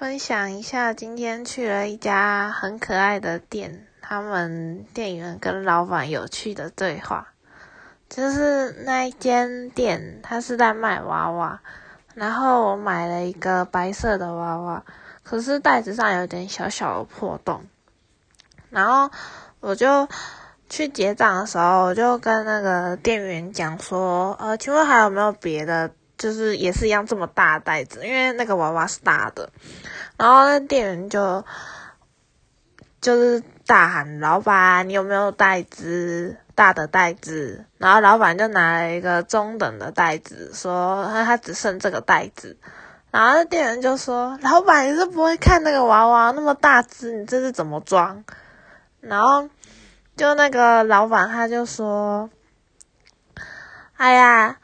分享一下，今天去了一家很可爱的店，他们店员跟老板有趣的对话。就是那一间店，他是在卖娃娃，然后我买了一个白色的娃娃，可是袋子上有点小小的破洞，然后我就去结账的时候，我就跟那个店员讲说，呃，请问还有没有别的？就是也是一样这么大袋子，因为那个娃娃是大的，然后那店员就就是大喊：“老板，你有没有袋子大的袋子？”然后老板就拿了一个中等的袋子，说他他只剩这个袋子。然后那店员就说：“老板，你是不会看那个娃娃那么大只，你这是怎么装？”然后就那个老板他就说：“哎呀。”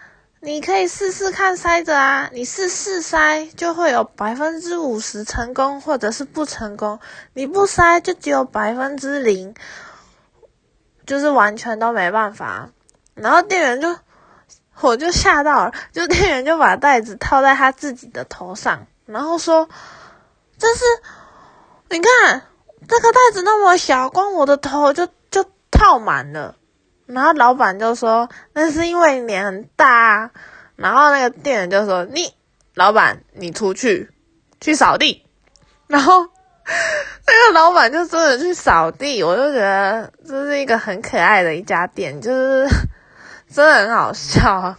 你可以试试看塞着啊，你试试塞就会有百分之五十成功，或者是不成功。你不塞就只有百分之零，就是完全都没办法。然后店员就，我就吓到了，就店员就把袋子套在他自己的头上，然后说：“这是，你看这个袋子那么小，光我的头就就套满了。”然后老板就说：“那是因为脸很大。”然后那个店员就说：“你老板，你出去去扫地。”然后那个老板就真的去扫地，我就觉得这是一个很可爱的一家店，就是 真的很好笑。